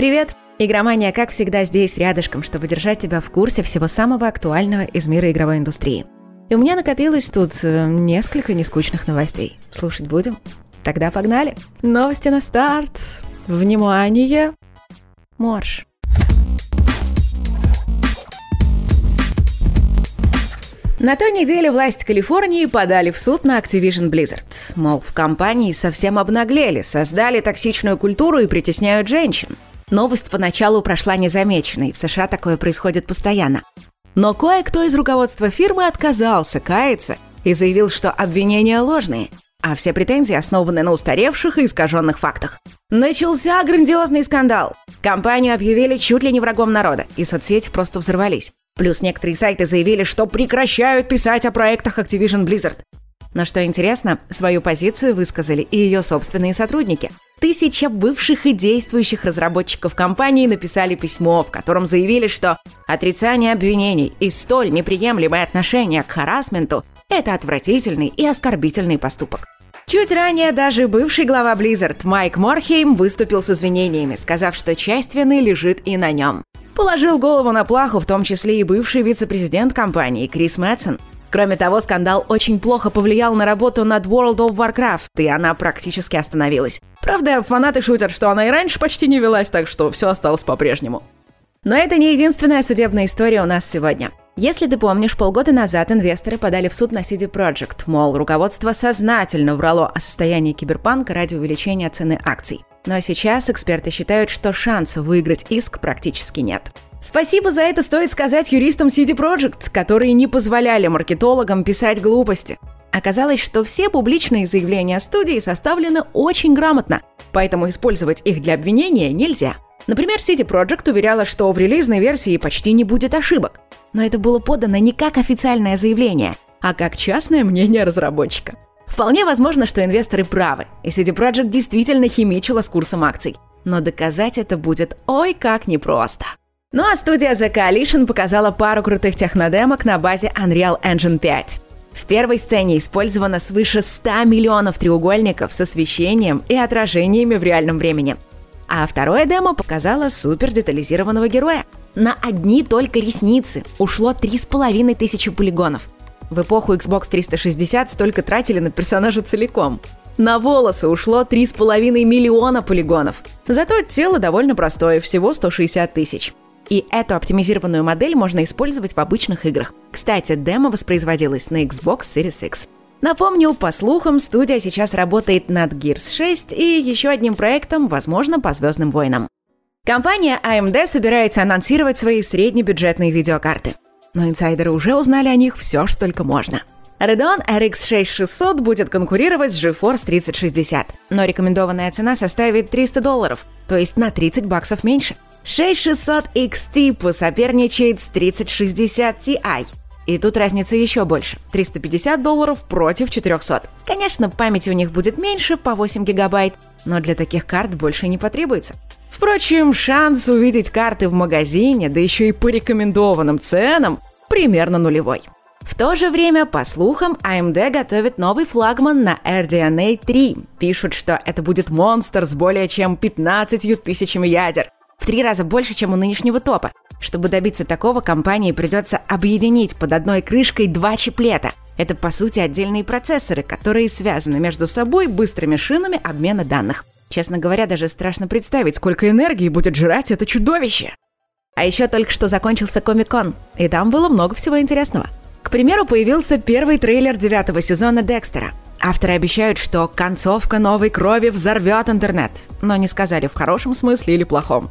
Привет! Игромания, как всегда, здесь рядышком, чтобы держать тебя в курсе всего самого актуального из мира игровой индустрии. И у меня накопилось тут э, несколько нескучных новостей. Слушать будем? Тогда погнали! Новости на старт! Внимание! Морж! На той неделе власти Калифорнии подали в суд на Activision Blizzard. Мол, в компании совсем обнаглели, создали токсичную культуру и притесняют женщин. Новость поначалу прошла незамеченной, в США такое происходит постоянно. Но кое-кто из руководства фирмы отказался каяться и заявил, что обвинения ложные, а все претензии основаны на устаревших и искаженных фактах. Начался грандиозный скандал. Компанию объявили чуть ли не врагом народа, и соцсети просто взорвались. Плюс некоторые сайты заявили, что прекращают писать о проектах Activision Blizzard. Но что интересно, свою позицию высказали и ее собственные сотрудники. Тысяча бывших и действующих разработчиков компании написали письмо, в котором заявили, что отрицание обвинений и столь неприемлемое отношение к харасменту – это отвратительный и оскорбительный поступок. Чуть ранее даже бывший глава Blizzard Майк Морхейм выступил с извинениями, сказав, что часть вины лежит и на нем. Положил голову на плаху в том числе и бывший вице-президент компании Крис Мэтсон. Кроме того, скандал очень плохо повлиял на работу над World of Warcraft, и она практически остановилась. Правда, фанаты шутят, что она и раньше почти не велась, так что все осталось по-прежнему. Но это не единственная судебная история у нас сегодня. Если ты помнишь, полгода назад инвесторы подали в суд на CD Projekt, мол, руководство сознательно врало о состоянии киберпанка ради увеличения цены акций. Но сейчас эксперты считают, что шанса выиграть иск практически нет. Спасибо за это стоит сказать юристам CD Projekt, которые не позволяли маркетологам писать глупости. Оказалось, что все публичные заявления студии составлены очень грамотно, поэтому использовать их для обвинения нельзя. Например, CD Projekt уверяла, что в релизной версии почти не будет ошибок. Но это было подано не как официальное заявление, а как частное мнение разработчика. Вполне возможно, что инвесторы правы, и CD Projekt действительно химичила с курсом акций. Но доказать это будет ой как непросто. Ну а студия The Coalition показала пару крутых технодемок на базе Unreal Engine 5. В первой сцене использовано свыше 100 миллионов треугольников с освещением и отражениями в реальном времени. А второе демо показало супер детализированного героя. На одни только ресницы ушло 3,5 тысячи полигонов – в эпоху Xbox 360 столько тратили на персонажа целиком. На волосы ушло 3,5 миллиона полигонов. Зато тело довольно простое, всего 160 тысяч. И эту оптимизированную модель можно использовать в обычных играх. Кстати, демо воспроизводилось на Xbox Series X. Напомню, по слухам, студия сейчас работает над Gears 6 и еще одним проектом, возможно, по Звездным войнам. Компания AMD собирается анонсировать свои среднебюджетные видеокарты но инсайдеры уже узнали о них все, что только можно. Radeon RX 6600 будет конкурировать с GeForce 3060, но рекомендованная цена составит 300 долларов, то есть на 30 баксов меньше. 6600 XT посоперничает с 3060 Ti. И тут разница еще больше. 350 долларов против 400. Конечно, памяти у них будет меньше, по 8 гигабайт, но для таких карт больше не потребуется. Впрочем, шанс увидеть карты в магазине, да еще и по рекомендованным ценам, примерно нулевой. В то же время, по слухам, AMD готовит новый флагман на RDNA 3. Пишут, что это будет монстр с более чем 15 тысячами ядер. В три раза больше, чем у нынешнего топа. Чтобы добиться такого, компании придется объединить под одной крышкой два чиплета. Это, по сути, отдельные процессоры, которые связаны между собой быстрыми шинами обмена данных. Честно говоря, даже страшно представить, сколько энергии будет жрать это чудовище. А еще только что закончился Комик-кон, и там было много всего интересного. К примеру, появился первый трейлер девятого сезона Декстера. Авторы обещают, что концовка новой крови взорвет интернет, но не сказали в хорошем смысле или плохом.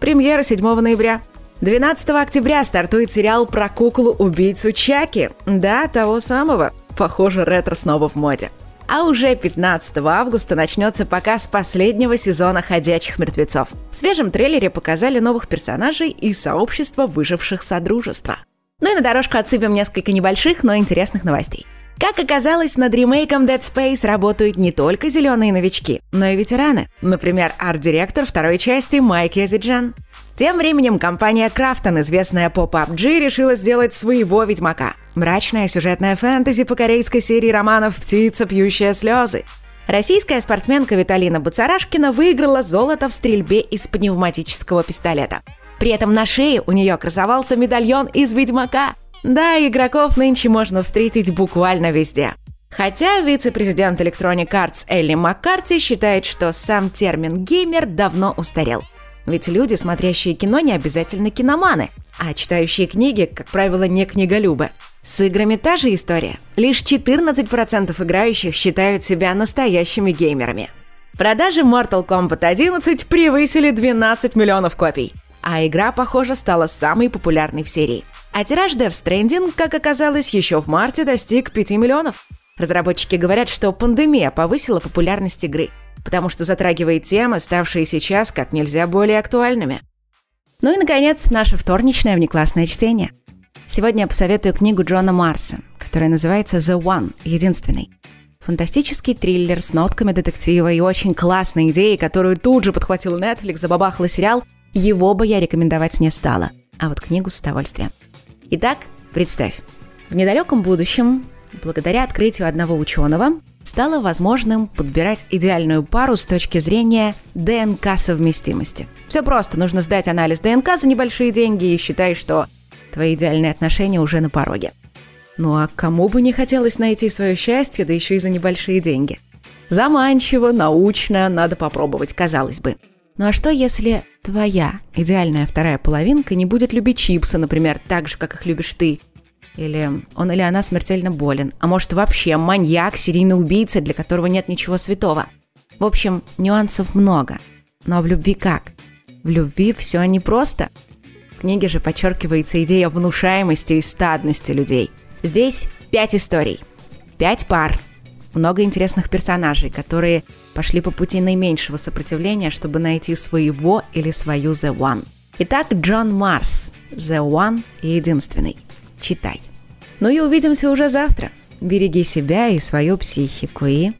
Премьера 7 ноября. 12 октября стартует сериал про куклу-убийцу Чаки. Да, того самого. Похоже, ретро снова в моде. А уже 15 августа начнется показ последнего сезона «Ходячих мертвецов». В свежем трейлере показали новых персонажей и сообщество выживших Содружества. Ну и на дорожку отсыпем несколько небольших, но интересных новостей. Как оказалось, над ремейком Dead Space работают не только зеленые новички, но и ветераны. Например, арт-директор второй части Майк Язиджан. Тем временем компания Крафтон, известная по PUBG, решила сделать своего Ведьмака. Мрачная сюжетная фэнтези по корейской серии романов «Птица, пьющая слезы». Российская спортсменка Виталина Бацарашкина выиграла золото в стрельбе из пневматического пистолета. При этом на шее у нее красовался медальон из «Ведьмака». Да, игроков нынче можно встретить буквально везде. Хотя вице-президент Electronic Arts Элли Маккарти считает, что сам термин «геймер» давно устарел. Ведь люди, смотрящие кино, не обязательно киноманы, а читающие книги, как правило, не книголюбы. С играми та же история. Лишь 14% играющих считают себя настоящими геймерами. Продажи Mortal Kombat 11 превысили 12 миллионов копий. А игра, похоже, стала самой популярной в серии. А тираж Death Stranding, как оказалось, еще в марте достиг 5 миллионов. Разработчики говорят, что пандемия повысила популярность игры, потому что затрагивает темы, ставшие сейчас как нельзя более актуальными. Ну и, наконец, наше вторничное внеклассное чтение – Сегодня я посоветую книгу Джона Марса, которая называется «The One» — «Единственный». Фантастический триллер с нотками детектива и очень классной идеей, которую тут же подхватил Netflix, забабахала сериал, его бы я рекомендовать не стала, а вот книгу с удовольствием. Итак, представь, в недалеком будущем, благодаря открытию одного ученого, стало возможным подбирать идеальную пару с точки зрения ДНК совместимости. Все просто, нужно сдать анализ ДНК за небольшие деньги и считай, что Твои идеальные отношения уже на пороге. Ну а кому бы не хотелось найти свое счастье, да еще и за небольшие деньги? Заманчиво, научно, надо попробовать, казалось бы. Ну а что, если твоя идеальная вторая половинка не будет любить чипсы, например, так же, как их любишь ты? Или он или она смертельно болен, а может вообще маньяк, серийный убийца, для которого нет ничего святого. В общем, нюансов много. Но в любви как? В любви все непросто. просто книге же подчеркивается идея внушаемости и стадности людей. Здесь пять историй, пять пар, много интересных персонажей, которые пошли по пути наименьшего сопротивления, чтобы найти своего или свою The One. Итак, Джон Марс, The One и единственный. Читай. Ну и увидимся уже завтра. Береги себя и свою психику и